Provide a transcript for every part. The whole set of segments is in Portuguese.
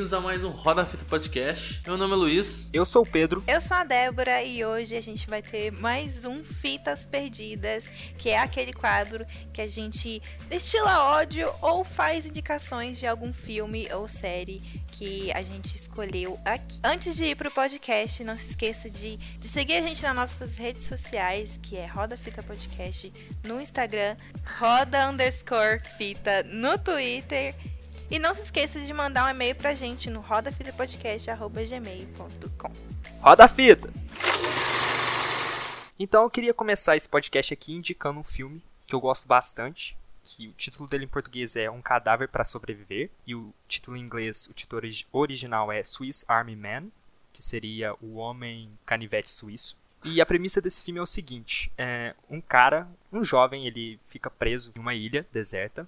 bem-vindos a mais um Roda Fita Podcast. Meu nome é Luiz. Eu sou o Pedro. Eu sou a Débora e hoje a gente vai ter mais um Fitas Perdidas, que é aquele quadro que a gente destila ódio ou faz indicações de algum filme ou série que a gente escolheu aqui. Antes de ir pro podcast, não se esqueça de, de seguir a gente nas nossas redes sociais, que é Roda Fita Podcast no Instagram, Roda underscore Fita no Twitter e não se esqueça de mandar um e-mail pra gente no rodafitapodcast.gmail.com Roda a fita! Então eu queria começar esse podcast aqui indicando um filme que eu gosto bastante, que o título dele em português é Um Cadáver para Sobreviver, e o título em inglês, o título original é Swiss Army Man, que seria O Homem Canivete Suíço. E a premissa desse filme é o seguinte: é, um cara, um jovem, ele fica preso em uma ilha deserta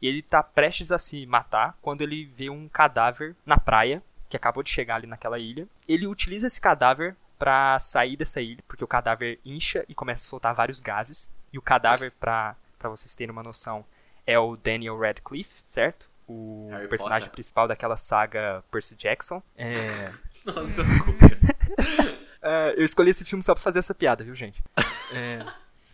e ele tá prestes a se matar quando ele vê um cadáver na praia, que acabou de chegar ali naquela ilha. Ele utiliza esse cadáver para sair dessa ilha, porque o cadáver incha e começa a soltar vários gases. E o cadáver, para vocês terem uma noção, é o Daniel Radcliffe, certo? O Harry personagem Potter. principal daquela saga Percy Jackson. É... Nossa, É, eu escolhi esse filme só pra fazer essa piada, viu, gente? É.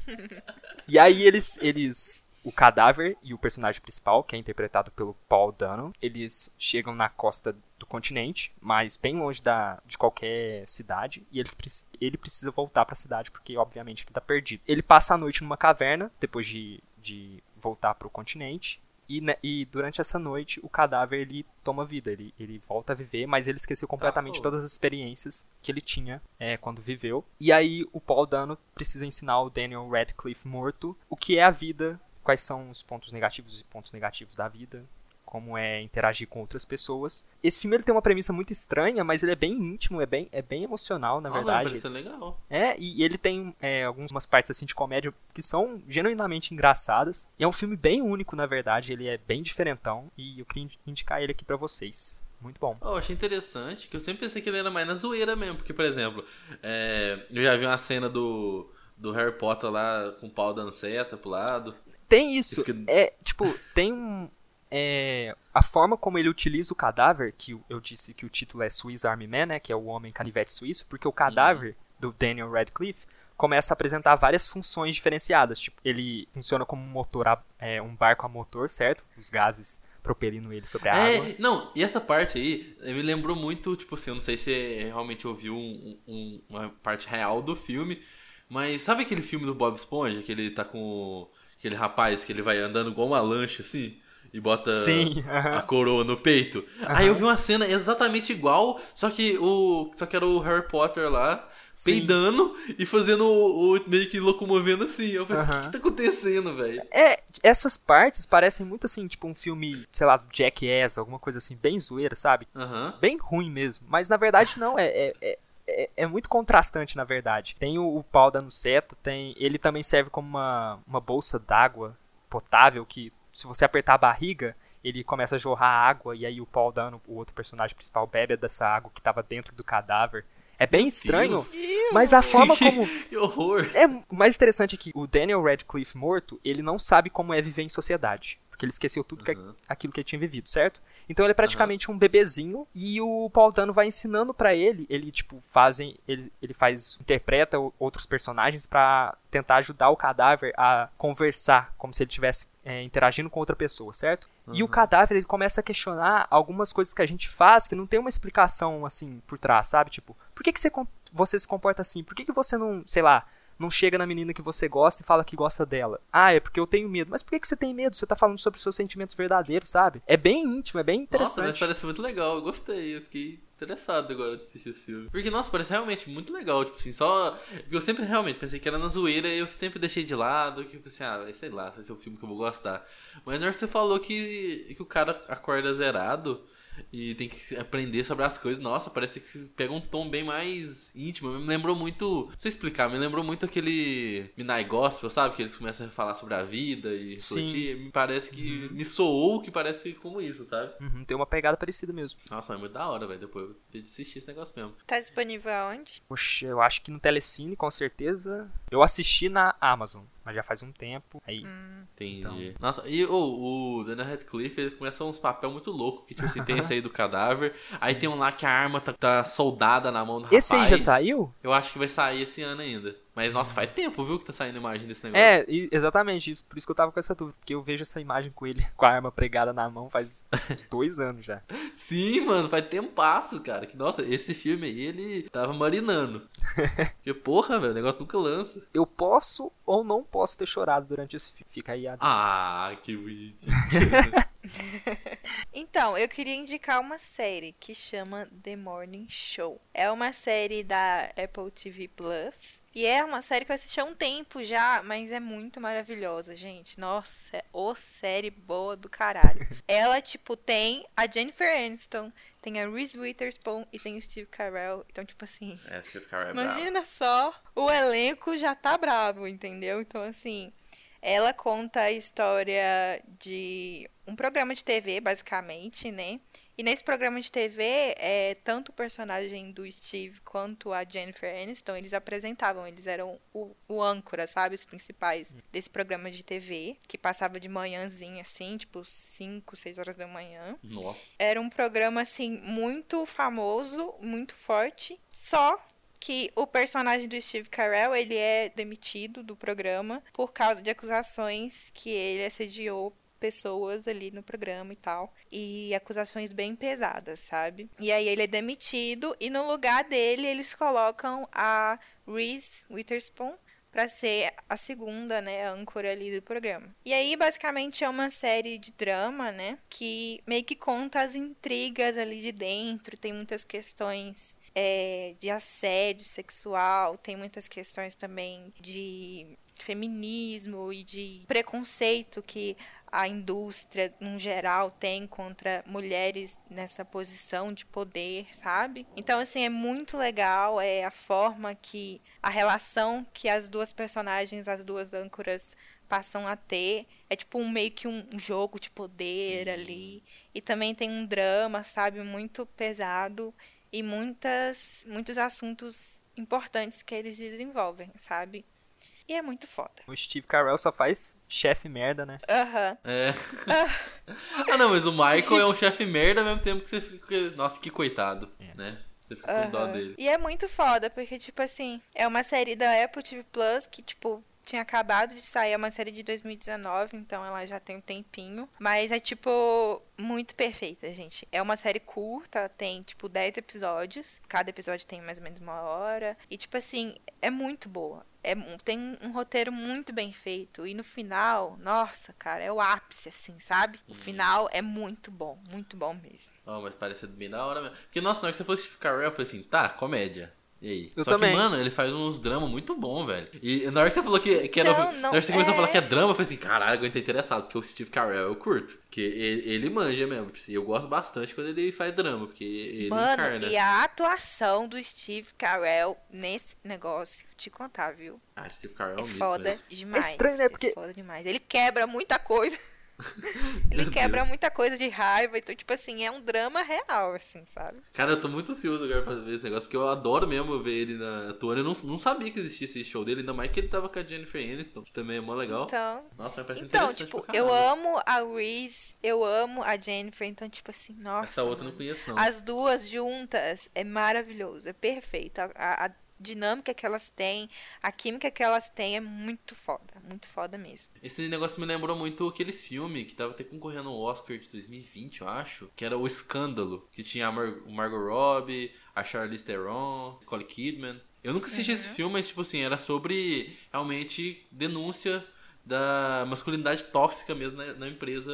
E aí eles, eles, o cadáver e o personagem principal, que é interpretado pelo Paul Dano, eles chegam na costa do continente, mas bem longe da, de qualquer cidade, e eles, ele precisa voltar pra cidade porque, obviamente, ele tá perdido. Ele passa a noite numa caverna depois de, de voltar pro continente. E, e durante essa noite o cadáver ele toma vida, ele, ele volta a viver, mas ele esqueceu completamente pô. todas as experiências que ele tinha é, quando viveu. E aí o Paul Dano precisa ensinar o Daniel Radcliffe morto o que é a vida, quais são os pontos negativos e pontos negativos da vida, como é interagir com outras pessoas. Esse filme ele tem uma premissa muito estranha, mas ele é bem íntimo, é bem, é bem emocional, na Nossa, verdade. parece legal. É, e ele tem é, algumas partes assim de comédia que são genuinamente engraçadas. E é um filme bem único, na verdade, ele é bem diferentão e eu queria indi- indicar ele aqui pra vocês. Muito bom. Oh, eu achei interessante, que eu sempre pensei que ele era mais na zoeira mesmo. Porque, por exemplo, é, eu já vi uma cena do, do Harry Potter lá com o pau dando seta pro lado. Tem isso. Fica- É, tipo, tem um. É, a forma como ele utiliza o cadáver, que eu- disse que o título é Swiss Army Man, né? Que é o homem canivete suíço, porque o cadáver do Daniel Radcliffe começa a apresentar várias funções diferenciadas. Tipo, ele funciona como um motor, a- é, um barco a motor, certo? Os gases propelindo ele sobre a água. É, não, e essa parte aí me lembrou muito, tipo assim, eu não sei se você realmente ouviu um- um- uma parte real do filme, mas sabe aquele filme do Bob Esponja, que ele tá com o- aquele rapaz que ele vai andando igual uma lancha, assim, e bota Sim, a aham. coroa no peito? Aí eu vi uma cena exatamente igual, só que o só que era o Harry Potter lá, Sim. peidando e fazendo o, o- meio que locomovendo assim. Eu falei, assim, o Aham. que, que tá acontecendo, velho? É, essas partes parecem muito assim, tipo um filme, sei lá, Jackass, alguma coisa assim, bem zoeira, sabe? Bem ruim mesmo. Mas na verdade não, é, é, é, é- é muito contrastante, na verdade. Tem o, o pau dando seta, tem. Ele também serve como uma, uma bolsa d'água potável que, se você apertar a barriga, ele começa a jorrar água, e aí o Paul Dano, o outro personagem principal, bebe dessa água que tava dentro do cadáver. É bem estranho, Deus. mas a forma como. Que horror. É o mais interessante é que o Daniel Radcliffe morto, ele não sabe como é viver em sociedade. Porque ele esqueceu tudo que, Uhum. aquilo que ele tinha vivido, certo? Então ele é praticamente um bebezinho e o Paul Dano vai ensinando pra ele, ele tipo fazem, ele, ele faz, interpreta outros personagens pra tentar ajudar o cadáver a conversar, como se ele estivesse é, interagindo com outra pessoa, certo? E o Uhum. cadáver ele começa a questionar algumas coisas que a gente faz que não tem uma explicação assim por trás, sabe? Tipo, por que, que você, você se comporta assim? Por que, que você não, sei lá, não chega na menina que você gosta e fala que gosta dela? Ah, é porque eu tenho medo. Mas por que, que você tem medo? Você tá falando sobre os seus sentimentos verdadeiros, sabe? É bem íntimo, é bem Nossa, interessante. mas parece muito legal, eu gostei, eu fiquei interessado agora de assistir esse filme. Porque, nossa, parece realmente muito legal, tipo assim, só. Eu sempre realmente pensei que era na zoeira e eu sempre deixei de lado, que eu pensei, ah, sei lá, vai ser o filme que eu vou gostar. Mas na hora que você falou que, que o cara acorda zerado e tem que aprender sobre as coisas, nossa, parece que pega um tom bem mais íntimo. Me lembrou muito. Não sei explicar, me lembrou muito aquele Midnight Gospel, sabe? Que eles começam a falar sobre a vida e Sim. refletir. Me parece que. Me soou que parece como isso, sabe? Uhum, tem uma pegada parecida mesmo. Nossa, mas é muito da hora, velho. Depois eu vou assistir esse negócio mesmo. Tá disponível aonde? Poxa, eu acho que no Telecine, com certeza. Eu assisti na Amazon. Mas já faz um tempo. Aí. Hum. Entendi. Então. Nossa, e o, o Daniel Radcliffe, ele começa uns papel muito louco, que tipo assim, tem esse aí do cadáver, aí tem um lá que a arma tá, tá soldada na mão do rapaz. Esse aí já saiu? Eu acho que vai sair esse ano ainda. Mas, nossa, faz tempo, viu, que tá saindo imagem desse negócio. É, exatamente, isso, por isso que eu tava com essa dúvida, porque eu vejo essa imagem com ele com a arma pregada na mão faz uns dois anos já. Sim, mano, faz tempasso, cara. Que, nossa, esse filme aí, ele tava marinando. Porque, porra, velho, o negócio nunca lança. Eu posso ou não posso ter chorado durante esse filme. Fica aí a. Ah, que bonitinho. Então, eu queria indicar uma série que chama The Morning Show. É uma série da Apple TV Plus. E é uma série que eu assisti há um tempo já, mas é muito maravilhosa, gente. Nossa, é ô série boa do caralho. Ela, tipo, tem a Jennifer Aniston, tem a Reese Witherspoon e tem o Steve Carell. Então, tipo assim, é, eu ficar é bravo. Imagina só, o elenco já tá bravo, entendeu? Então, assim, ela conta a história de um programa de TV, basicamente, né? E nesse programa de TV, é, tanto o personagem do Steve quanto a Jennifer Aniston, eles apresentavam, eles eram o, o âncora, sabe? Os principais desse programa de TV, que passava de manhãzinha, assim, tipo 5, 6 horas da manhã. Nossa. Era um programa, assim, muito famoso, muito forte. Só que o personagem do Steve Carell, ele é demitido do programa por causa de acusações que ele assediou pessoas ali no programa e tal. E acusações bem pesadas, sabe? E aí ele é demitido e no lugar dele eles colocam a Reese Witherspoon para ser a segunda, né, âncora ali do programa. E aí, basicamente, é uma série de drama, né, que meio que conta as intrigas ali de dentro, tem muitas questões é, de assédio sexual, tem muitas questões também de feminismo e de preconceito que a indústria, no geral, tem contra mulheres nessa posição de poder, sabe? Então, assim, é muito legal é a forma que a relação que as duas personagens, as duas âncoras passam a ter. É tipo um meio que um jogo de poder ali. E também tem um drama, sabe, muito pesado e muitas muitos assuntos importantes que eles desenvolvem, sabe? E é muito foda. O Steve Carell só faz chefe merda, né? Aham. É. ah, não, mas o Michael é um chefe merda ao mesmo tempo que você fica. Nossa, que coitado, né? Você fica com dó Aham. dele. E é muito foda, porque, tipo assim, é uma série da Apple TV Plus que, tipo, tinha acabado de sair, é uma série de 2019, então ela já tem um tempinho. Mas é, tipo, muito perfeita, gente. É uma série curta, tem, tipo, 10 episódios. Cada episódio tem mais ou menos uma hora. E, tipo assim, é muito boa. É, tem um roteiro muito bem feito. E no final, nossa, cara, é o ápice, assim, sabe? O final é muito bom, muito bom mesmo. Ó, mas parece bem da hora mesmo. Porque, nossa, na hora que você fosse Steve Carell, eu falei assim, tá, comédia. E aí? Eu Só também. que, mano, ele faz uns dramas muito bom, velho. E na hora que você falou que, que era. Então, na não hora que você começou a é. falar que é drama, eu falei assim, caralho, eu tô interessado, porque o Steve Carell eu curto. Porque ele, ele manja mesmo. tipo assim, Eu gosto bastante quando ele faz drama, porque ele Mano, encarna. e a atuação do Steve Carell nesse negócio, te contar, viu? Ah, Steve Carell é É um mito foda mesmo. demais. É estranho, né? Porque- É foda demais. Ele quebra muita coisa. Ele quebra Deus. muita coisa de raiva. Então, tipo assim, é um drama real, assim, sabe? Cara, eu tô muito ansioso agora pra ver esse negócio, porque eu adoro mesmo ver ele na atuando. Eu não, não sabia que existia esse show dele, ainda mais que ele tava com a Jennifer Aniston, que também é mó legal. Então, Nossa, parece então tipo, eu amo a Reese, eu amo a Jennifer. Então, tipo assim, nossa. Essa outra eu não conheço, não. As duas juntas é maravilhoso, é perfeito. A, a- a dinâmica que elas têm, a química que elas têm é muito foda. Muito foda mesmo. Esse negócio me lembrou muito aquele filme que tava até concorrendo ao Oscar de 2020, eu acho, que era O Escândalo, que tinha a Mar o Margot Robbie, a Charlize Theron, Nicole Kidman. Eu nunca assisti Uhum. esse filme, mas tipo assim, era sobre realmente denúncia da masculinidade tóxica mesmo na, na empresa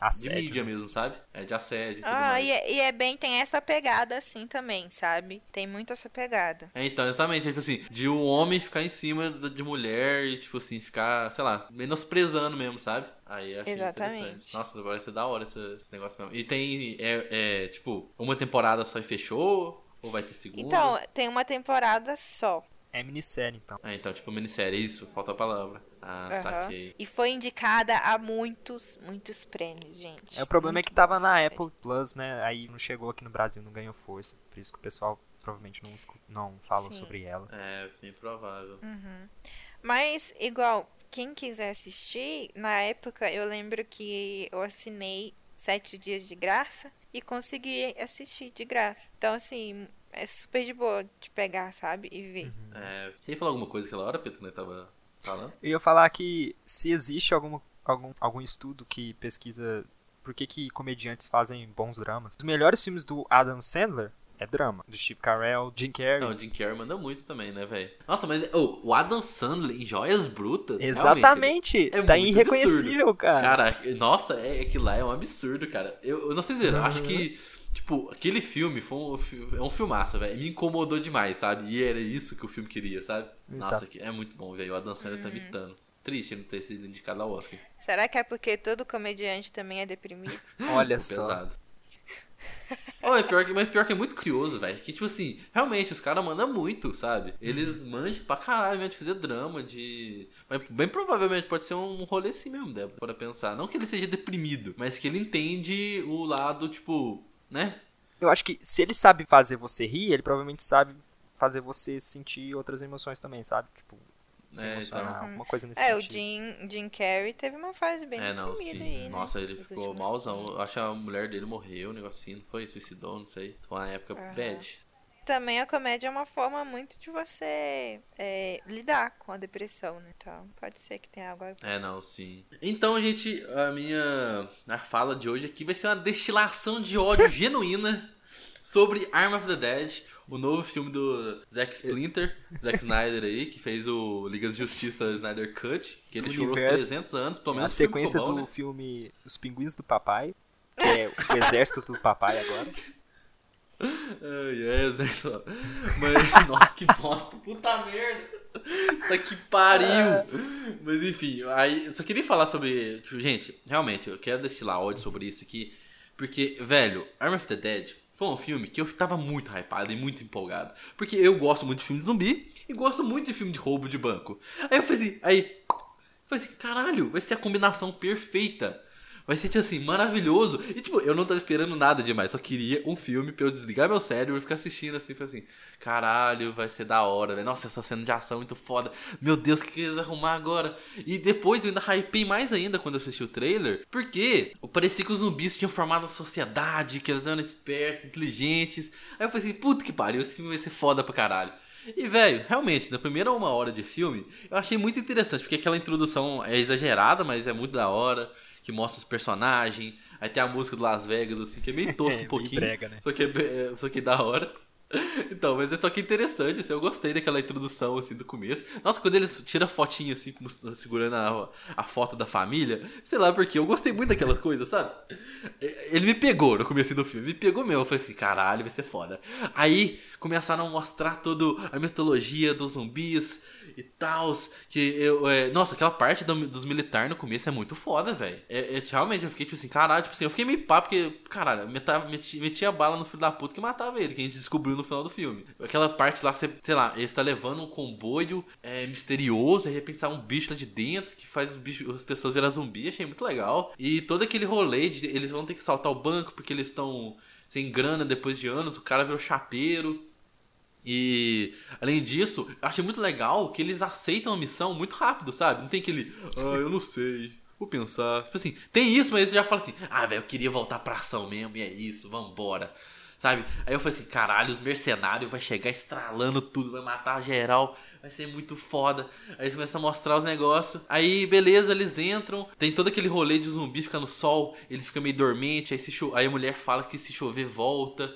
Assédio, de mídia né? mesmo, sabe? É de assédio e tudo Ah, mais. e é, e é bem, tem essa pegada assim também, sabe? Tem muito essa pegada. É, então, exatamente, tipo assim, de um homem ficar em cima de mulher e, tipo assim, ficar, sei lá, menosprezando mesmo, sabe? Aí eu achei Exatamente. interessante. Nossa, parece ser da hora esse, esse negócio mesmo. E tem, é, é, tipo, uma temporada só e fechou? Ou vai ter segunda? Então, tem uma temporada só. É minissérie, então. É, então, tipo, minissérie, isso, falta a palavra. Ah, Aham. saquei. E foi indicada a muitos, muitos prêmios, gente. É, o problema é Muito que tava na série. Apple Plus, né? Aí não chegou aqui no Brasil, não ganhou força. Por isso que o pessoal provavelmente não, escu- não falou Sim. sobre ela. É, bem provável. Uhum. Mas, igual, quem quiser assistir, na época eu lembro que eu assinei sete dias de graça e consegui assistir de graça. Então, assim, é super de boa de pegar, sabe? E ver. É, você ia falar alguma coisa aquela hora, Pedro, né? Tava falando? Eu ia falar que se existe algum, algum, algum estudo que pesquisa por que, que comediantes fazem bons dramas. Os melhores filmes do Adam Sandler é drama. Do Steve Carell, Jim Carrey. Não, o Jim Carrey manda muito também, né, velho? Nossa, mas oh, o Adam Sandler em Joias Brutas. Exatamente. É tá irreconhecível, absurdo. cara. Cara, nossa, é, é que lá é um absurdo, cara. Eu, eu não sei se viram, acho que. Tipo, aquele filme foi um, é um filmaço, velho. Me incomodou demais, sabe? E era isso que o filme queria, sabe? Nossa, Exato. que é muito bom, velho. O Adam Sandler tá imitando. Triste ele não ter sido indicado ao Oscar. Será que é porque todo comediante também é deprimido? Olha só. Pesado. Oh, é pior que, mas pior que é muito curioso, velho. Que, tipo assim, realmente, os caras mandam muito, sabe? Eles manjam pra caralho mesmo de fazer drama, de. Mas bem provavelmente pode ser um rolê assim mesmo, Débora, para pensar. Não que ele seja deprimido, mas que ele entende o lado, tipo, né? Eu acho que se ele sabe fazer você rir, ele provavelmente sabe fazer você sentir outras emoções também, sabe? Tipo, se É, emocionar, então. alguma coisa nesse é, o sentido. Jim, Jim Carrey teve uma fase bem É, não, sim. aí, né? Nossa, ele Nos ficou últimos malzão. tempos. Eu acho que a mulher dele morreu, um negocinho, não foi? Suicidou, não sei. Foi uma época Aham. bad. Também a comédia é uma forma muito de você é, lidar com a depressão, né? Então, pode ser que tenha algo a ver. É, não, sim. Então, gente, a minha a fala de hoje aqui vai ser uma destilação de ódio genuína sobre Arm of the Dead, o novo filme do Zack Splinter, Zack Snyder aí, que fez o Liga da Justiça Snyder Cut, que ele O chorou universo- 300 anos, pelo a menos o filme sequência ficou do bom, né? filme Os Pinguins do Papai, que é o exército do papai agora. Ai, é, exato. Mas, nossa, que bosta, puta merda. Tá que pariu. Mas enfim, aí só queria falar sobre. tipo, gente, realmente, eu quero destilar ódio sobre isso aqui. Porque, velho, Arm of the Dead foi um filme que eu tava muito hypado e muito empolgado. Porque eu gosto muito de filme de zumbi e gosto muito de filme de roubo de banco. Aí eu falei assim, aí. Eu falei assim, caralho, vai ser a combinação perfeita. Vai ser, tipo assim, maravilhoso. E, tipo, eu não tava esperando nada demais. Só queria um filme pra eu desligar meu cérebro e ficar assistindo assim. Falei assim, caralho, vai ser da hora, velho. Nossa, essa cena de ação é muito foda. Meu Deus, o que que eles vão arrumar agora? E depois eu ainda hypei mais ainda quando eu assisti o trailer. Porque parecia que os zumbis tinham formado a sociedade, que eles eram espertos, inteligentes. Aí eu falei assim, puta que pariu, esse filme vai ser foda pra caralho. E, velho, realmente, na primeira uma hora de filme, eu achei muito interessante, porque aquela introdução é exagerada, mas é muito da hora, que mostra os personagens, aí tem a música do Las Vegas, assim, que é meio tosco É, um pouquinho, né? só, que é, é- só que é da hora. Então, mas é só que interessante, assim, eu gostei daquela introdução, assim, do começo. Nossa, quando eles tiram a fotinha, assim, como se- segurando a, a foto da família, sei lá porque, eu gostei muito daquela coisa, sabe? Ele me pegou no começo do filme, me pegou mesmo, eu falei assim, caralho, vai ser foda. Aí, começaram a mostrar toda a mitologia dos zumbis e tal, que eu, é, nossa, aquela parte do- dos militares no começo é muito foda, velho. É, é, realmente, eu fiquei tipo assim, caralho, tipo assim, eu fiquei meio pá, porque, caralho, metia, metia bala no filho da puta que matava ele, que a gente descobriu no final do filme. Aquela parte lá, você, sei lá, ele está levando um comboio é, misterioso, aí de repente sai um bicho lá de dentro, que faz os bichos, as pessoas virar zumbi, achei muito legal. E todo aquele rolê de eles vão ter que saltar o banco porque eles estão sem grana depois de anos, o cara virou chapeiro. E além disso, eu achei muito legal que eles aceitam a missão muito rápido, sabe? Não tem aquele, ah, eu não sei, vou pensar. Tipo assim, tem isso, mas eles já falam assim, ah, velho, eu queria voltar pra ação mesmo, e é isso, vambora. Sabe? Aí eu falei assim, caralho, os mercenários vai chegar estralando tudo, vai matar geral, vai ser muito foda. Aí eles começam a mostrar os negócios. Aí, beleza, eles entram. Tem todo aquele rolê de zumbi ficar no sol, ele fica meio dormente, aí, se cho... aí a mulher fala que se chover volta.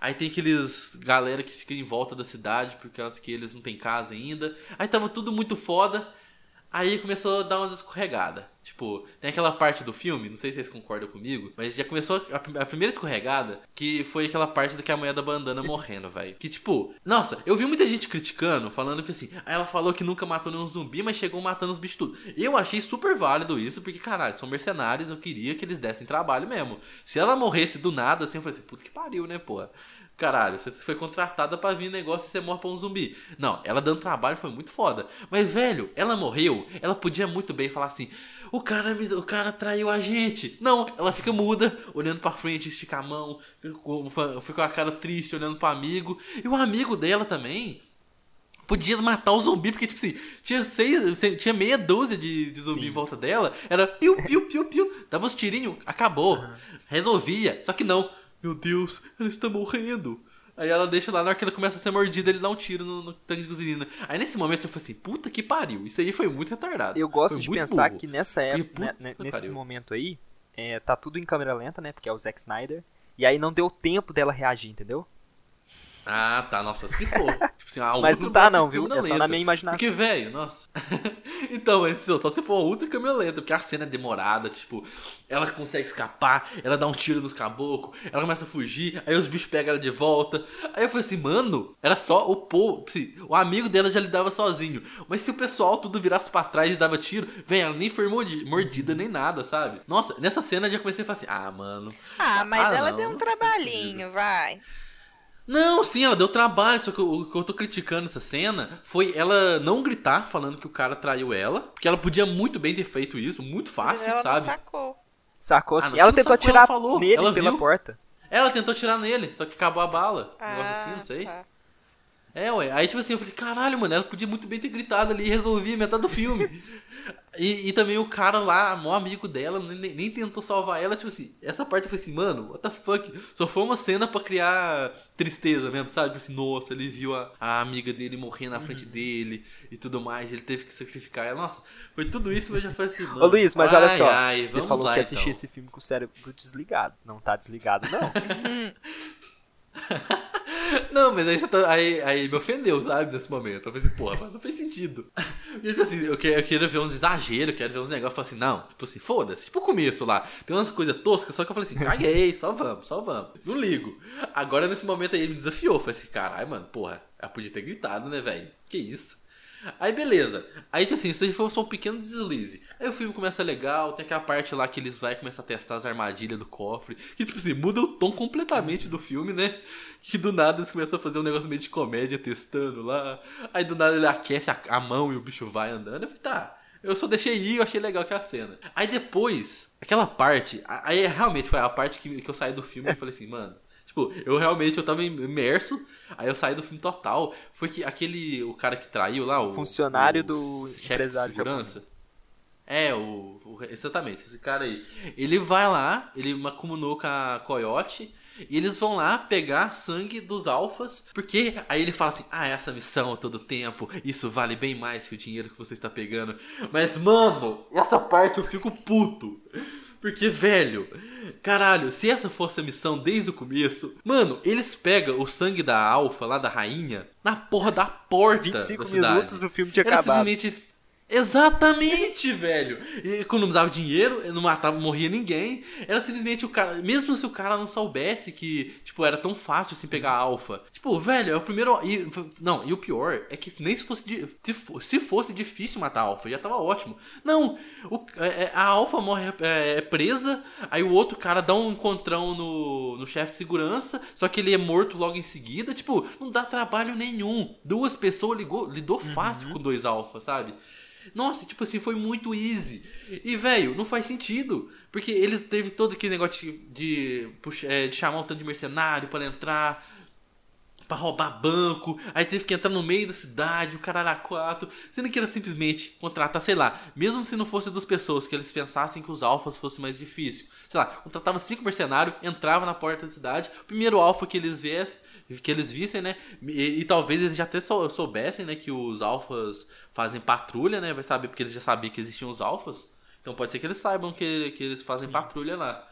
Aí tem aqueles galera que fica em volta da cidade por causa que eles não têm casa ainda. Aí tava tudo muito foda. Aí começou a dar umas escorregadas. Tipo, tem aquela parte do filme, não sei se vocês concordam comigo, mas já começou a, a primeira escorregada, que foi aquela parte da que a mulher da bandana morrendo, velho. Que tipo, nossa, eu vi muita gente criticando, falando que assim, aí ela falou que nunca matou nenhum zumbi, mas chegou matando os bichos tudo. Eu achei super válido isso, porque caralho, são mercenários, eu queria que eles dessem trabalho mesmo. Se ela morresse do nada, assim, eu falei assim, puta que pariu, né, porra. Caralho, você foi contratada pra vir negócio e você morre pra um zumbi. Não, ela dando trabalho foi muito foda. Mas, velho, ela morreu, ela podia muito bem falar assim: o cara, me, o cara traiu a gente. Não, ela fica muda, olhando pra frente, estica a mão, fica com- fica com a cara triste, olhando pro amigo. E o amigo dela também podia matar o zumbi, porque, tipo assim, tinha seis, tinha meia dúzia de, de zumbi Sim. em volta dela, era piu, piu, piu, piu, dava uns tirinhos, acabou, uhum. resolvia, só que não, meu Deus, ela está morrendo. Aí ela deixa lá, na hora que ela começa a ser mordida, ele dá um tiro no, no tanque de gasolina. Aí nesse momento eu falei assim, puta que pariu, isso aí foi muito retardado. Eu gosto foi de pensar burro. que nessa época, né, nesse pariu. momento aí, é, tá tudo em câmera lenta, né, porque é o Zack Snyder, e aí não deu tempo dela reagir, entendeu? Ah, tá. Nossa, se for. tipo assim, a Mas não tá não, viu? É só na minha imaginação. Porque, velho, nossa. então, esse, só se for ultra câmera lenta, porque a cena é demorada, tipo, ela consegue escapar, ela dá um tiro nos caboclos, ela começa a fugir, aí os bichos pegam ela de volta. Aí eu falei assim, mano, era só o povo. Assim, o amigo dela já lidava sozinho. Mas se o pessoal tudo virasse pra trás e dava tiro, velho, ela nem foi mordida nem nada, sabe? Nossa, nessa cena eu já comecei a falar assim, ah, mano. Ah, mas ah, ela não, deu um trabalhinho, vai. Não, sim, ela deu trabalho, só que o que eu tô criticando essa cena foi ela não gritar falando que o cara traiu ela, porque ela podia muito bem ter feito isso, muito fácil, ela sabe? sacou. Sacou ah, sim. ela tentou atirar ela falou, nele ela pela viu. porta. Ela tentou tirar nele, só que acabou a bala. Um negócio assim, não sei. Tá. É, ué. Aí, tipo assim, eu falei, caralho, mano, ela podia muito bem ter gritado ali e resolvia metade do filme. e, e também o cara lá, maior amigo dela, nem, nem tentou salvar ela. Tipo assim, essa parte eu falei assim, mano, what the fuck? Só foi uma cena pra criar tristeza mesmo, sabe? Tipo assim, nossa, ele viu a, a amiga dele morrer na frente uhum. dele e tudo mais, ele teve que sacrificar ela. Nossa, foi tudo isso, mas já foi assim, mano. Ô Luiz, mas ai, olha só, ai, você falou lá, que assistiu então. esse filme com o cérebro desligado. Não tá desligado, não. Não, mas aí, você tá, aí, aí me ofendeu, sabe, nesse momento. Eu falei assim, porra, não fez sentido. E tipo assim, eu, quero, eu quero ver uns exageros, eu quero ver uns negócios. Eu falei assim, não, tipo assim, foda-se. Tipo o começo lá. Tem umas coisas toscas, só que eu falei assim, caguei, só vamos, só vamos. Não ligo. Agora nesse momento aí ele me desafiou. Eu falei assim, caralho, mano, porra, ela podia ter gritado, né, velho? Que isso? Aí beleza. Aí, tipo assim, isso aí foi só um pequeno deslize. Aí o filme começa legal, tem aquela parte lá que eles vai começar a testar as armadilhas do cofre. Que, tipo assim, muda o tom completamente do filme, né? Que do nada eles começam a fazer um negócio meio de comédia testando lá. Aí do nada ele aquece a, a mão e o bicho vai andando. Eu falei, tá. Eu só deixei ir, eu achei legal aquela cena. Aí depois, aquela parte, aí realmente foi a parte que, que eu saí do filme e falei assim, mano, Tipo, eu realmente eu tava imerso, aí eu saí do filme total. Foi que aquele. O cara que traiu lá, o. Funcionário o, do chefe de segurança. É, o, o, Exatamente, esse cara aí. Ele vai lá, ele macuminou com a Coyote. E eles vão lá pegar sangue dos alfas, porque aí ele fala assim: "Ah, essa missão a todo tempo, isso vale bem mais que o dinheiro que você está pegando". Mas mano, essa parte eu fico puto. Porque, velho, caralho, se essa fosse a missão desde o começo, mano, eles pegam o sangue da alfa lá da rainha na porra da porta 25 da cidade. minutos o filme tinha Era acabado. simplesmente Exatamente, velho. E economizava dinheiro, não matava, morria ninguém. Era simplesmente o cara. Mesmo se o cara não soubesse que, tipo, era tão fácil assim pegar alfa. Tipo, velho, é o primeiro. E, não, e o pior é que nem se fosse. Se fosse difícil matar a alfa, já tava ótimo. Não, o, é, é, a alfa morre é, é, presa, aí o outro cara dá um encontrão no, no chefe de segurança, só que ele é morto logo em seguida. Tipo, não dá trabalho nenhum. Duas pessoas ligou, lidou fácil uhum. com dois alfa, sabe? Nossa, tipo assim, foi muito easy. E, velho, não faz sentido. Porque eles teve todo aquele negócio de, de, é, de chamar um tanto de mercenário para entrar, para roubar banco. Aí teve que entrar no meio da cidade, o cara era quatro. Sendo que era simplesmente contratar, sei lá, mesmo se não fosse duas pessoas, que eles pensassem que os alfas fosse mais difícil. Sei lá, contratava cinco mercenários, entrava na porta da cidade, o primeiro alfa que eles viessem que eles vissem, né? E, e, talvez eles já até soubessem, né, que os alfas fazem patrulha, né? Vai saber porque eles já sabiam que existiam os alfas. Então pode ser que eles saibam que, que eles fazem Sim. patrulha lá.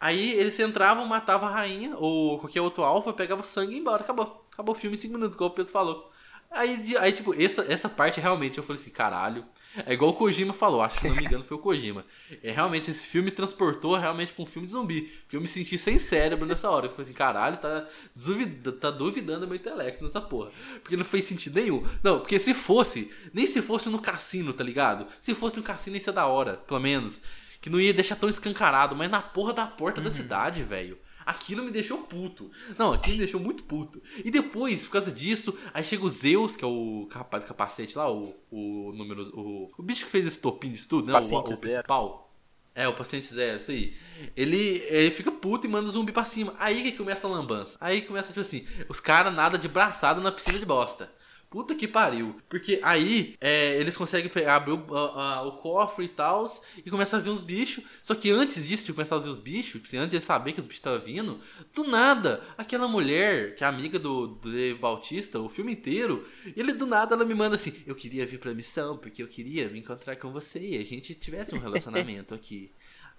Aí eles entravam, matavam a rainha ou qualquer outro alfa, pegava sangue e ia embora. Acabou. Acabou o filme em 5 minutos, como o Pedro falou. Aí, aí, tipo, essa, essa parte realmente eu falei assim, caralho. É igual o Kojima falou, acho que se não me engano foi o Kojima. É realmente, esse filme transportou realmente pra um filme de zumbi. Porque eu me senti sem cérebro nessa hora. Eu falei assim, caralho, tá, duvidando, tá duvidando meu intelecto nessa porra. Porque não fez sentido nenhum. Não, porque se fosse, nem se fosse no cassino, tá ligado? Se fosse no cassino, ia ser da hora, pelo menos. Que não ia deixar tão escancarado, mas na porra da porta uhum. da cidade, velho. Aquilo me deixou puto. Não, aquilo me deixou muito puto. E depois, por causa disso, aí chega o Zeus, que é o do capacete lá, o, o número. O, o bicho que fez esse topinho de estudo, né? Paciente o, o principal. É, o paciente zero, isso aí. Ele, ele fica puto e manda o zumbi pra cima. Aí que começa a lambança. Aí começa, tipo assim, os caras nada de braçada na piscina de bosta. Puta que pariu. Porque aí é, eles conseguem pegar, abrir o, a- a- o cofre e tal e começam a ver uns bichos. Só que antes disso, de começar a ver os bichos, assim, antes de saber que os bichos estavam vindo, do nada, aquela mulher, que é amiga do, do Dave Bautista, o filme inteiro, ele do nada ela me manda assim: Eu queria vir pra missão porque eu queria me encontrar com você e a gente tivesse um relacionamento aqui.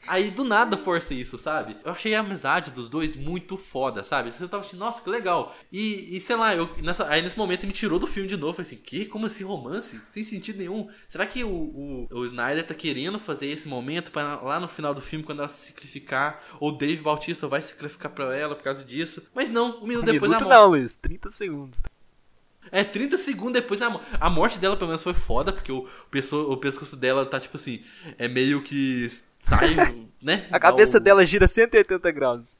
Aí do nada força isso, sabe? Eu achei a amizade dos dois muito foda, sabe? Eu tava assim, nossa, que legal. E, e sei lá, eu, nessa- aí nesse momento me tirou do filme de novo. Falei assim, que? Como assim romance? Sem sentido nenhum. Será que o, o, o Snyder tá querendo fazer esse momento pra lá no final do filme, quando ela se sacrificar, ou o Dave Bautista vai se sacrificar pra ela por causa disso? Mas não, um minuto depois minuto a morte. não, Luiz. 30 segundos. É, 30 segundos depois a, a morte dela, pelo menos, foi foda, porque o, o pescoço dela tá, tipo assim, é meio que sai, né? A cabeça Igual- dela gira 180 graus.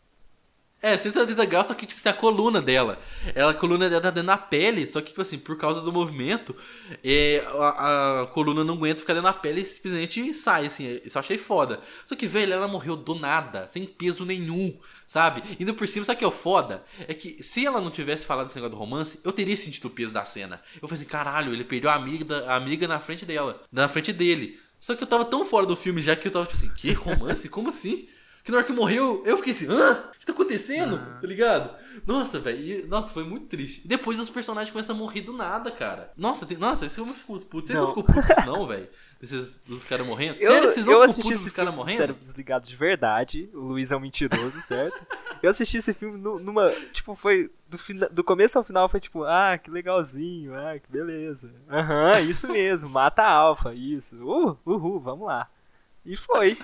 É, 180 graus, só que, tipo assim, a coluna dela. Ela, a coluna dela tá dentro da pele, só que, tipo assim, por causa do movimento, é, a, a coluna não aguenta ficar dentro da pele e simplesmente sai, assim. Isso eu achei foda. Só que, velho, ela morreu do nada, sem peso nenhum, sabe? Indo por cima, sabe o que é o foda? É que se ela não tivesse falado esse negócio do romance, eu teria sentido o peso da cena. Eu falei assim, caralho, ele perdeu a amiga, a amiga na frente dela, na frente dele. Só que eu tava tão fora do filme já que eu tava tipo assim, que romance? Como assim? Que na hora que morreu, eu fiquei assim, hã? O que tá acontecendo? Tá ligado? Nossa, velho. Nossa, foi muito triste. E depois os personagens começam a morrer do nada, cara. Nossa, tem, nossa, isso eu me fico puto. Vocês não, Não. ficou puto com isso, não, velho? Desses dos caras morrendo? Eu, Sério que vocês não ficam assisti putos dos caras morrendo? cérebro desligado de verdade. O Luiz é um mentiroso, certo? Eu assisti esse filme nu- numa. Tipo, foi. Do, fina- do começo ao final foi tipo, ah, que legalzinho, ah, que beleza. Aham, isso mesmo, mata a alfa, isso. Uh, uhul, vamos lá. E foi.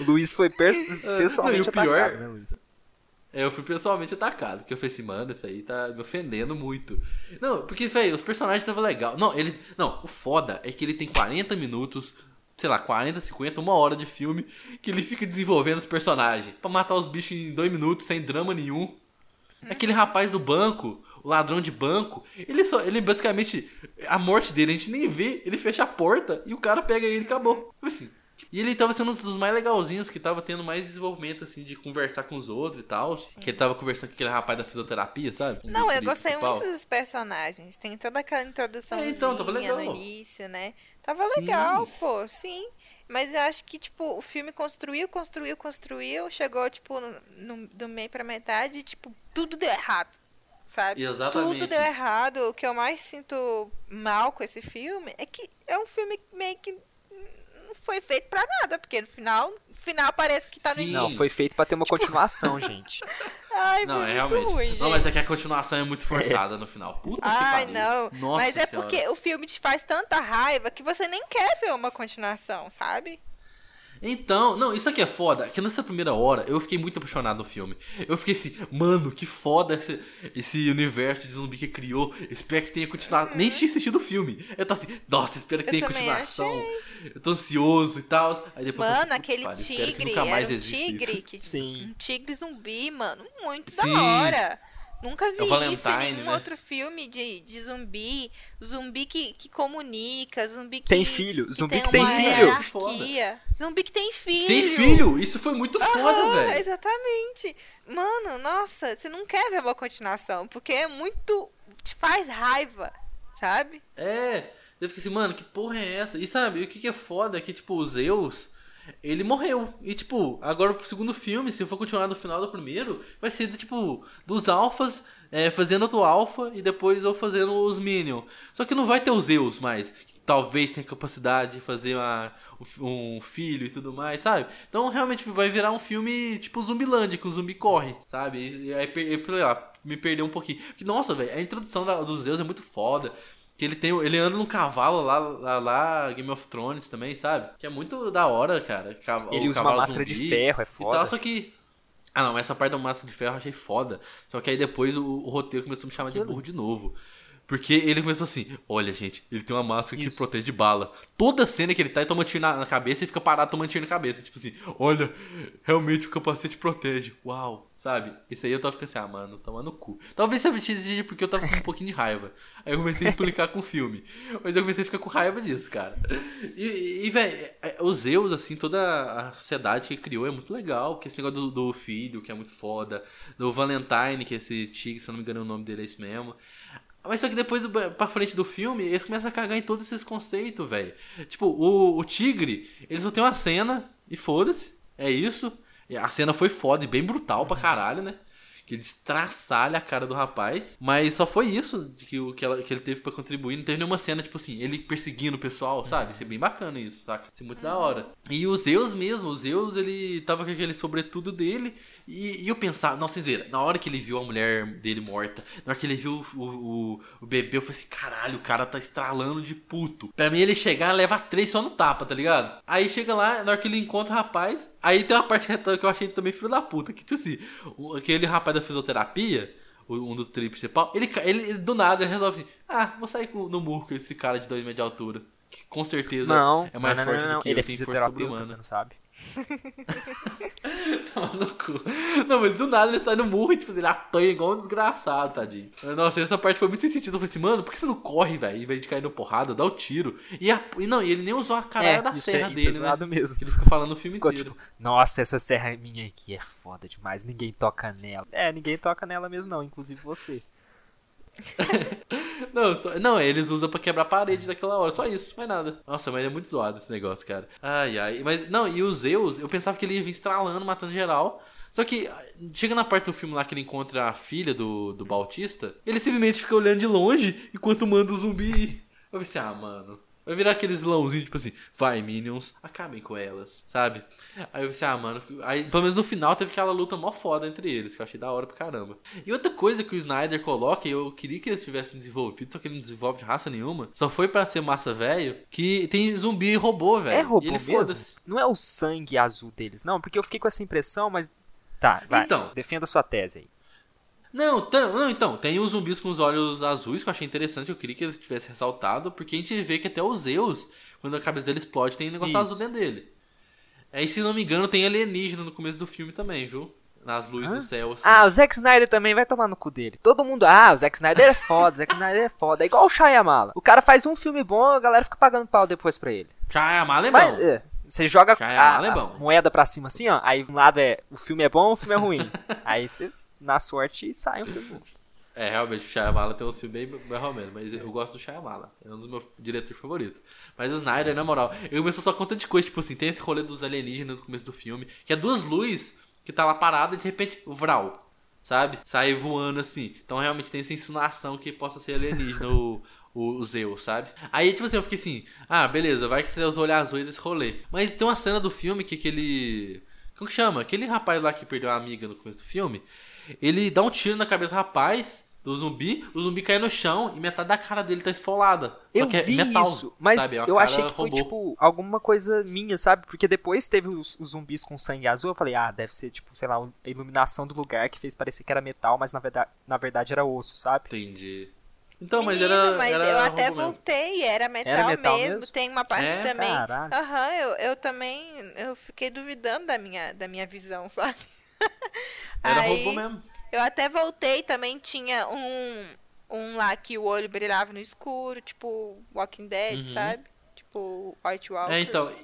o Luiz foi pessoalmente não, o pior- atacado, né, Luiz? É, eu fui pessoalmente atacado, porque eu falei assim, mano, isso aí tá me ofendendo muito. Não, porque, velho, os personagens estavam legal. Não, ele. Não, o foda é que ele tem 40 minutos, sei lá, 40, 50, uma hora de filme, que ele fica desenvolvendo os personagens. Pra matar os bichos em dois minutos, sem drama nenhum. Aquele rapaz do banco, o ladrão de banco, ele só. Ele basicamente. A morte dele a gente nem vê, ele fecha a porta e o cara pega ele e acabou. Tipo assim. E ele tava sendo um dos mais legalzinhos, que tava tendo mais desenvolvimento, assim, de conversar com os outros e tal. Que ele tava conversando com aquele rapaz da fisioterapia, sabe? Não, eu gostei principal. muito dos personagens. Tem toda aquela introdução É, então, no início, né? Tava Sim. legal, pô, sim. Mas eu acho que, tipo, o filme construiu, construiu, construiu, chegou, tipo, no, no- do meio pra metade e, tipo, tudo deu errado, sabe? Exatamente. Tudo deu errado. O que eu mais sinto mal com esse filme é que é um filme meio que foi feito pra nada, porque no final, no final parece que tá no Sim. início. Não, foi feito pra ter uma continuação, gente. Ai, Não, é realmente. ruim, não, gente. mas é que a continuação é muito forçada no final. Puta que Ai, pariu. não. Nossa Mas é Senhora. porque o filme te faz tanta raiva que você nem quer ver uma continuação, sabe? Então, não, isso aqui é foda. Que nessa primeira hora eu fiquei muito apaixonado no filme. Eu fiquei assim, mano, que foda esse, esse universo de zumbi que criou. Espero que tenha continuado. Nem tinha assistido o filme. Eu tô assim, nossa, espero que Uhum. Eu tenha continuação. Eu tô ansioso e tal. Aí depois eu Mano, falei, aquele "Puta que tigre, nunca mais era um tigre, isso." que, Sim. um tigre zumbi, mano, muito Sim. da hora. Nunca vi É Valentine, isso em nenhum né? outro filme de, de zumbi. Zumbi que, que comunica, zumbi que. Tem filho, zumbi tem que tem filho. hierarquia. Zumbi que tem filho. Tem filho? Isso foi muito foda, Ah, velho. Exatamente. Mano, nossa, você não quer ver uma continuação, porque é muito. te faz raiva, sabe? É. Eu fiquei assim, mano, que porra é essa? E sabe, o que, que é foda é que, tipo, o Zeus, ele morreu. E, tipo, agora pro segundo filme, se for continuar no final do primeiro, vai ser, tipo, dos alfas é, fazendo outro alfa e depois eu fazendo os Minion. Só que não vai ter o Zeus mais. Que talvez tenha capacidade de fazer uma, um filho e tudo mais, sabe? Então realmente vai virar um filme tipo Zumbilândia, que o zumbi corre, sabe? E aí, sei lá, me perdeu um pouquinho. Porque, nossa, velho, a introdução da, do Zeus é muito foda. Que ele tem. Ele anda num cavalo lá, lá, lá, Game of Thrones também, sabe? Que é muito da hora, cara. Cav- Ele usa uma máscara de ferro, é E foda. tal, só que. Ah não, essa parte da máscara de ferro eu achei foda. Só que aí depois o, o roteiro começou a me chamar de burro de novo. Porque ele começou assim, olha gente, ele tem uma máscara que Isso. protege de bala. Toda cena que ele tá, ele toma tiro na, na cabeça e fica parado tomando tiro na cabeça. Tipo assim, olha, realmente o capacete protege. Uau, sabe? Isso aí eu tava ficando assim, ah, mano, toma no cu. Talvez seja porque eu tava com um pouquinho de raiva. Aí eu comecei a implicar com o filme. Mas eu comecei a ficar com raiva disso, cara. E, e velho, os Zeus, assim, toda a sociedade que criou é muito legal. Porque esse negócio do, do filho, que é muito foda. Do Valentine, que é esse tigre, se eu não me engano o nome dele é esse mesmo. Mas só que depois, pra frente do filme, eles começam a cagar em todos esses conceitos, velho. Tipo, o, o tigre, ele só tem uma cena e foda-se. É isso. A cena foi foda e bem brutal pra caralho, né? Que ele estraçalha a cara do rapaz. Mas só foi isso que, que, ela- que ele teve pra contribuir. Não teve nenhuma cena, tipo assim, ele perseguindo o pessoal, sabe? Isso é bem bacana isso, saca? Isso é muito da hora. E o Zeus mesmo, o Zeus, ele tava com aquele sobretudo dele. E, e eu pensava, nossa, Zenzeira, na hora que ele viu a mulher dele morta, na hora que ele viu o, o, o bebê, eu falei assim, caralho, o cara tá estralando de puto. Pra mim ele chegar, leva três só no tapa, tá ligado? Aí chega lá, na hora que ele encontra o rapaz, aí tem uma parte que eu achei também filho da puta, que tipo assim, aquele rapaz da fisioterapia, um dos trilhos principal, ele, ele do nada ele resolve assim, ah, vou sair no murro com esse cara de 2 metros de altura. Que com certeza Não, é mais não, não, forte não, não. do que Ele eu, é tem força fisioterapeuta, sobre-humana. você não sabe. Toma no cu. Não, mas do nada ele sai no murro e tipo, ele apanha igual um desgraçado, tadinho. Nossa, essa parte foi muito sem sentido. Eu falei assim, mano, por que você não corre, velho? Em vez de cair no porrada, dá o tiro. E, a- e não, e ele nem usou a caralho da isso serra é, isso dele, é né? mesmo. Ele fica falando o filme Ficou inteiro. tipo, nossa, essa serra minha aqui é foda demais, ninguém toca nela. É, ninguém toca nela mesmo não, inclusive você. Não, só- não, eles usam pra quebrar a parede daquela hora, só isso, mais nada. Nossa, mas é muito zoado esse negócio, cara. Ai, ai. Mas, não, e o Zeus, eu pensava que ele ia vir estralando, matando geral. Só que ah, chega na parte do filme lá que ele encontra a filha do, do Bautista, ele simplesmente fica olhando de longe enquanto manda o zumbi. Eu pensei, ah, mano. Vai virar aqueles vilãozinhos, tipo assim, vai, Minions, acabem com elas, sabe? Aí eu pensei, ah, mano. Aí, pelo menos no final teve aquela luta mó foda entre eles, que eu achei da hora pra caramba. E outra coisa que o Snyder coloca, e eu queria que eles tivessem desenvolvido, só que ele não desenvolve de raça nenhuma, só foi pra ser massa velho, que tem zumbi e robô, velho. É robô ele mesmo? foda-se. Não é o sangue azul deles, não, porque eu fiquei com essa impressão, mas... Tá, vai, Então. defenda sua tese aí. Não, tam- não, então, tem os zumbis com os olhos azuis que eu achei interessante, eu queria que eles tivessem ressaltado, porque a gente vê que até o Zeus, quando a cabeça dele explode, tem um negócio Isso. azul dentro dele. Aí, se não me engano, tem alienígena no começo do filme também, viu? Nas luzes Hã? do céu, assim. Ah, o Zack Snyder também vai tomar no cu dele. Todo mundo, ah, o Zack Snyder é foda, o Zack Snyder é foda. É igual o Shyamala. O cara faz um filme bom, a galera fica pagando pau depois pra ele. Shyamalan é Mas, bom. é, você joga a, é a bom. moeda pra cima assim, ó. Aí um lado é o filme é bom, o filme é ruim. aí você, na sorte, sai um filme. É, realmente, o Shyamalan tem um filme bem bem romano, mas eu gosto do Shyamalan. É um dos meus diretores favoritos. Mas o Snyder, na moral, ele começou só com tanta coisa, tipo assim, tem esse rolê dos alienígenas no começo do filme, que é duas luzes que tá lá parada e de repente, vral, sabe? Sai voando assim. Então realmente tem essa insinuação que possa ser alienígena o, o, o Zeus, sabe? Aí, tipo assim, eu fiquei assim, ah, beleza, vai que você os olhos azuis desse rolê. Mas tem uma cena do filme que aquele... Como que chama? Aquele rapaz lá que perdeu a amiga no começo do filme, ele dá um tiro na cabeça do rapaz, do zumbi, o zumbi cai no chão e metade da cara dele tá esfolada. Só Eu que é vi metal, isso, mas sabe? É eu achei que foi, robô. tipo, alguma coisa minha, sabe? Porque depois teve os, os zumbis com sangue azul, eu falei, ah, deve ser, tipo, sei lá, a iluminação do lugar que fez parecer que era metal, mas na verdade, na verdade era osso, sabe? Entendi. Então, mas Menino, era. mas era eu até voltei, era metal, Era metal mesmo. mesmo? Tem uma parte É? também. Aham, eu, eu também eu fiquei duvidando da minha, da minha visão, sabe? Era Aí, robô mesmo. Eu até voltei, também tinha um, um lá que o olho brilhava no escuro, tipo Walking Dead, Uhum. sabe? Tipo White Walker. É, então.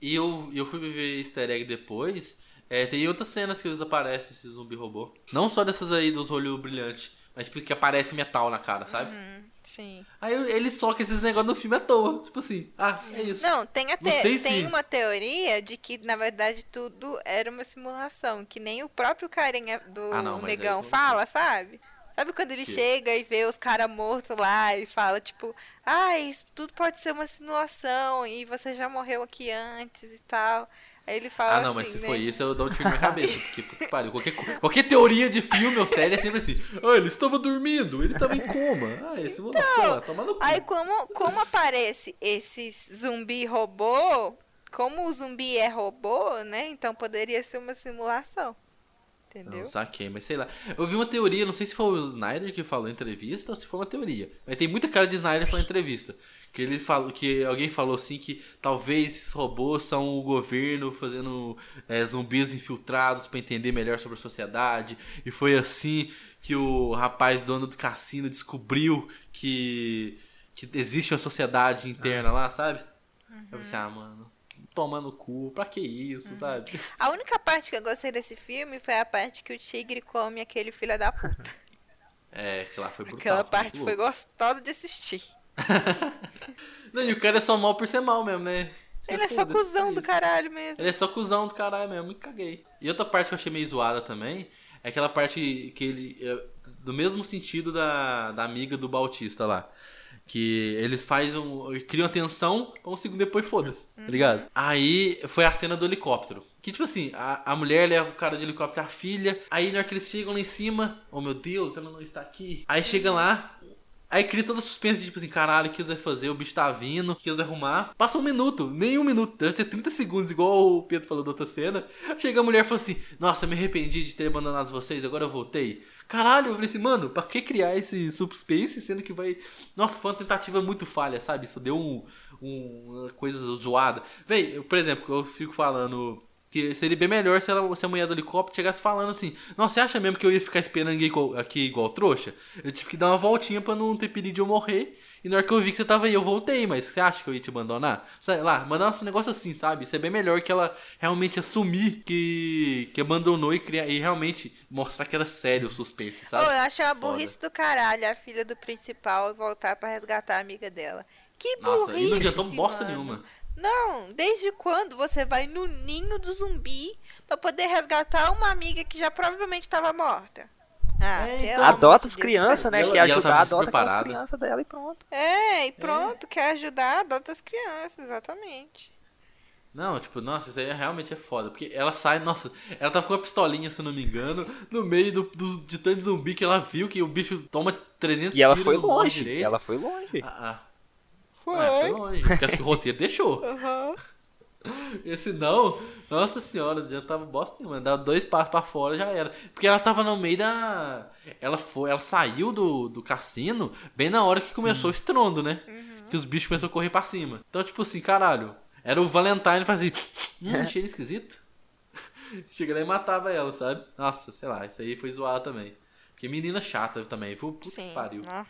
E eu, eu fui ver easter egg depois. É, tem outras cenas que eles aparecem, esse zumbi robô. Não só dessas aí dos olhos brilhantes, mas tipo que aparece metal na cara, sabe? Hum, sim. Aí ele soca esses negócios no filme à toa. Tipo assim, ah, é isso. Não, tem, a te- tem se- uma teoria de que, na verdade, tudo era uma simulação. Que nem o próprio carinha do Ah, não, negão não- fala, sabe? Sabe quando ele Que? chega e vê os caras mortos lá e fala, tipo, ah, isso tudo pode ser uma simulação e você já morreu aqui antes e tal. Aí ele fala Ah, não, mas assim, se né? foi isso, eu dou um tiro na cabeça. Porque, puta que pariu. Qualquer, qualquer teoria de filme ou série é sempre assim. Ah, ele estava dormindo, ele estava em coma. Ah, é simulação, ah, toma no cu. Então, Aí como, como aparece esses zumbi robô, como o zumbi é robô, né? Então poderia ser uma simulação. Entendeu? Não, saquei, mas sei lá. Eu vi uma teoria, não sei se foi o Snyder que falou em entrevista ou se foi uma teoria. Mas tem muita cara de Snyder falando em entrevista. Que ele falou, que alguém falou assim que talvez esses robôs são o governo fazendo é, zumbis infiltrados pra entender melhor sobre a sociedade. E foi assim que o rapaz dono do cassino descobriu que, que existe uma sociedade interna lá, sabe? Eu pensei, ah, mano, toma no cu, pra que isso, sabe? A única parte que eu gostei desse filme foi a parte que o tigre come aquele filho da puta. É, que lá foi brutal. Aquela foi parte foi gostosa de assistir. Não, e o cara é só mal por ser mal mesmo, né? Ele é só Foda-se, cuzão é do caralho mesmo. Ele é só cuzão do caralho mesmo, e caguei. E outra parte que eu achei meio zoada também é aquela parte que ele. é, do mesmo sentido da, da amiga do Bautista lá. Que eles fazem um. criam a tensão, um segundo depois foda-se, tá ligado? Aí foi a cena do helicóptero. Que tipo assim, a, a mulher leva o cara de helicóptero, a filha. Aí na hora que eles chegam lá em cima, oh meu Deus, ela não está aqui. Aí chega lá, Aí cria toda a suspense, tipo assim, caralho, o que eles vão fazer? O bicho tá vindo, o que eles vão arrumar? Passa um minuto, nem um minuto, deve ter 30 segundos, igual o Pedro falou da outra cena. Chega a mulher e fala assim, nossa, me arrependi de ter abandonado vocês, agora eu voltei. Caralho, eu falei assim, mano, pra que criar esse suspense, sendo que vai... Nossa, foi uma tentativa muito falha, sabe? Isso deu um, um- uma coisa zoada. Eu, por exemplo, eu fico falando... Que seria bem melhor se, ela, se a mulher do helicóptero chegasse falando assim: Nossa, você acha mesmo que eu ia ficar esperando aqui igual, aqui igual trouxa? Eu tive que dar uma voltinha pra não ter perigo de eu morrer. E na hora que eu vi que você tava aí, eu voltei. Mas você acha que eu ia te abandonar? Sei lá, mandar um negócio assim, sabe? Isso é bem melhor que ela realmente assumir que, que abandonou e, criar, e realmente mostrar que era sério o suspense, Oh, sabe? eu achei uma Foda. burrice do caralho a filha do principal voltar pra resgatar a amiga dela. Que Nossa, burrice, e não adiantou bosta mano. nenhuma. Não, desde quando você vai no ninho do zumbi pra poder resgatar uma amiga que já provavelmente estava morta? Ah, É, então. Adota as crianças, né? ela- Quer ajudar, tava adota despreparada. crianças dela e pronto. É, e pronto, quer ajudar, adota as crianças, exatamente. Não, tipo, nossa, isso aí é- realmente é foda. Porque ela sai, nossa, ela tava com uma pistolinha, se eu não me engano, no meio do, do- de tanto zumbi que ela viu que o bicho toma 300 E ela tiros foi longe. direito. Ela foi longe. Ah, ah. Foi. Ah, foi longe. Porque acho que o roteiro deixou. Aham. Esse não, nossa senhora, já tava bosta nenhuma. Dava dois passos pra fora já era. Porque ela tava no meio da. Ela foi, ela saiu do, do cassino bem na hora que começou o estrondo, né? Que os bichos começaram a correr pra cima. Então, tipo assim, caralho. Era o Valentine fazia. Hum, cheiro esquisito. Chega lá e matava ela, sabe? Nossa, sei lá, isso aí foi zoado também. Porque menina chata também, viu? Puta Sim. que pariu. Ah.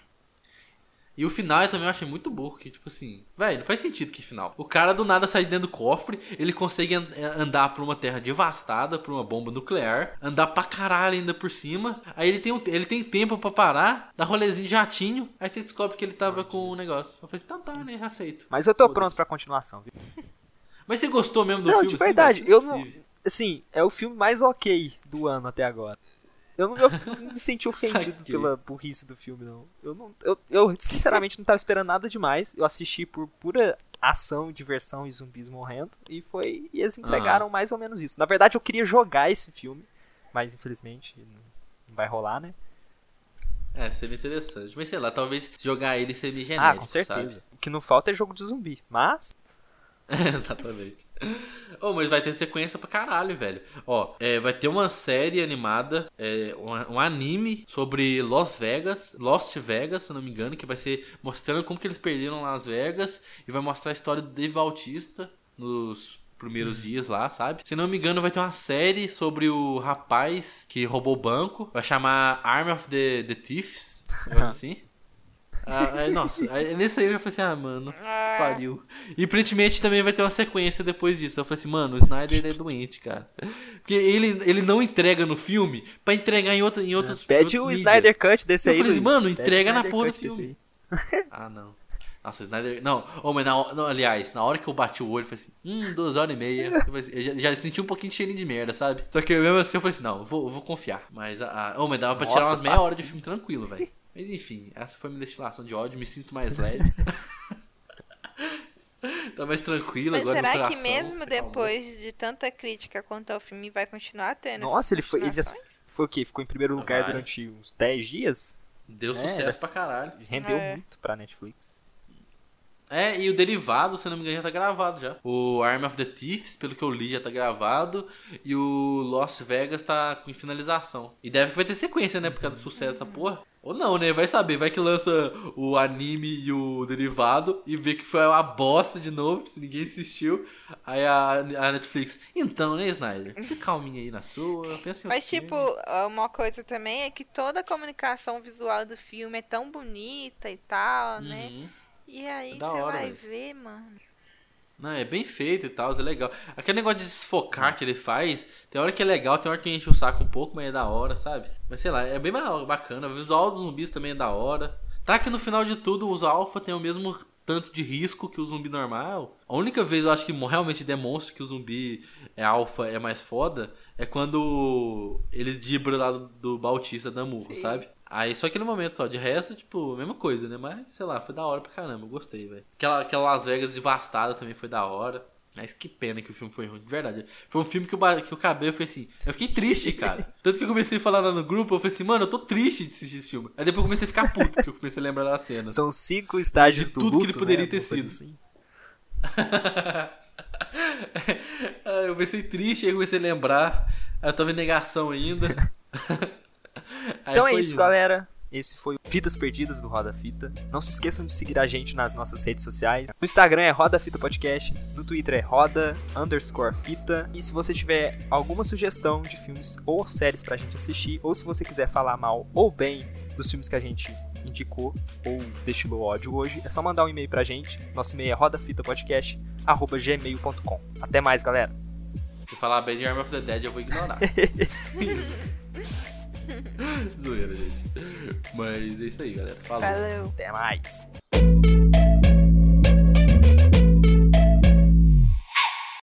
E o final eu também achei muito burro, que tipo assim, velho, não faz sentido que final. O cara do nada sai de dentro do cofre, ele consegue an- eh, andar por uma terra devastada por uma bomba nuclear, andar pra caralho ainda por cima. Aí ele tem, um- ele tem tempo pra parar, dar rolezinho de jatinho, aí você descobre que ele tava com o negócio. Eu falei, tá, tá, né, aceito. Mas eu tô pronto pra continuação, viu? Mas você gostou mesmo do Não, filme? de assim, verdade, velho? eu não. Assim, é o filme mais ok do ano até agora. Eu não, eu não me senti ofendido pela burrice do filme, não. Eu, não eu, eu, sinceramente, não tava esperando nada demais. Eu assisti por pura ação, diversão e zumbis morrendo. E foi. E eles entregaram mais ou menos isso. Na verdade, eu queria jogar esse filme, mas infelizmente não, não vai rolar, né? É, seria interessante. Mas sei lá, talvez jogar ele seria genérico, ah, com certeza. sabe? O que não falta é jogo de zumbi. Mas. Exatamente. Oh, mas vai ter sequência pra caralho, velho. Ó, é, vai ter uma série animada, é, um, um anime sobre Las Vegas, Lost Vegas, se não me engano, que vai ser mostrando como que eles perderam Las Vegas e vai mostrar a história do Dave Bautista nos primeiros dias lá, sabe? Se não me engano, vai ter uma série sobre o rapaz que roubou o banco, vai chamar Arm of the, the Thieves, um negócio assim. Ah, aí, nossa, aí, nesse aí eu já falei assim, ah, mano, que Ah. pariu. E aparentemente também vai ter uma sequência depois disso. Eu falei assim, mano, o Snyder ele é doente, cara. Porque ele, ele não entrega no filme pra entregar em, outra, em outros Pede outros o mídia. Snyder Cut desse Eu aí. falei assim, mano, Pede o entrega na porra do Cut desse filme. Ah, não. Nossa, Snyder. Não, oh, mas na, não, aliás, na hora que eu bati o olho, eu falei assim, hum, duas horas e meia. Eu, assim, eu já, já senti um pouquinho de cheirinho de merda, sabe? Só que eu mesmo assim eu falei assim, não, eu vou, eu vou confiar. Mas, ah, oh, mas dava pra tirar Nossa, umas meia hora de filme tranquilo, velho. Mas enfim, essa foi minha destilação de ódio, me sinto mais leve. tá mais tranquilo Mas agora será que coração, mesmo você depois de tanta crítica quanto ao filme vai continuar tendo Nossa, ele foi. Ele já foi o quê? Ficou em primeiro lugar Vai. durante uns 10 dias? Deu É, sucesso pra caralho. Rendeu É. muito pra Netflix. É, e o derivado, se eu não me engano, já tá gravado já. O Arm of the Thieves, pelo que eu li, já tá gravado. E o Lost Vegas tá em finalização. E deve que vai ter sequência, né? Por causa do sucesso dessa porra. Ou não, né? Vai saber. Vai que lança o anime e o derivado e vê que foi uma bosta de novo, se ninguém assistiu. Aí a, a Netflix. Então, né, Snyder? Fica calminha aí na sua. Pensa em Mas, tipo, filme." uma coisa também é que toda a comunicação visual do filme é tão bonita e tal, né? Uhum. E aí É você vai velho. ver, mano. Não, é bem feito e tal, é legal. Aquele negócio de desfocar que ele faz, tem hora que é legal, tem hora que enche o saco um pouco, mas é da hora, sabe? Mas sei lá, é bem bacana. O visual dos zumbis também é da hora. Tá que no final de tudo, os alfa tem o mesmo tanto de risco que o zumbi normal. A única vez eu acho que realmente demonstra que o zumbi é alfa é mais foda é quando ele dibra lá do, do Bautista da Murro, sabe? Aí só aquele momento só, de resto, tipo, mesma coisa, né? Mas, sei lá, foi da hora pra caramba, gostei, velho. Aquela, aquela Las Vegas devastada também foi da hora. Mas que pena que o filme foi ruim, de verdade. Foi um filme que eu, que eu acabei, eu falei assim, eu fiquei triste, cara. Tanto que eu comecei a falar lá no grupo, eu falei assim, mano, eu tô triste de assistir esse filme. Aí depois eu comecei a ficar puto, porque eu comecei a lembrar da cena. São cinco estágios de do tudo luto, que ele poderia né? ter sido. assim. Ah, eu comecei triste, aí comecei a lembrar. Aí eu tava em negação ainda. Então é isso, indo. galera. Esse foi o Fitas Perdidas do Roda Fita. Não se esqueçam de seguir a gente nas nossas redes sociais. No Instagram é Roda Fita Podcast, no Twitter é Roda underscore Fita. E se você tiver alguma sugestão de filmes ou séries pra gente assistir, ou se você quiser falar mal ou bem dos filmes que a gente indicou ou destilou ódio hoje, é só mandar um e-mail pra gente. Nosso e-mail é rodafitapodcast.gmail.com. Até mais, galera. Se falar bem de Arm of the Dead, eu vou ignorar. Zoeira, gente. Mas é isso aí, galera. Falou. Valeu. Até mais.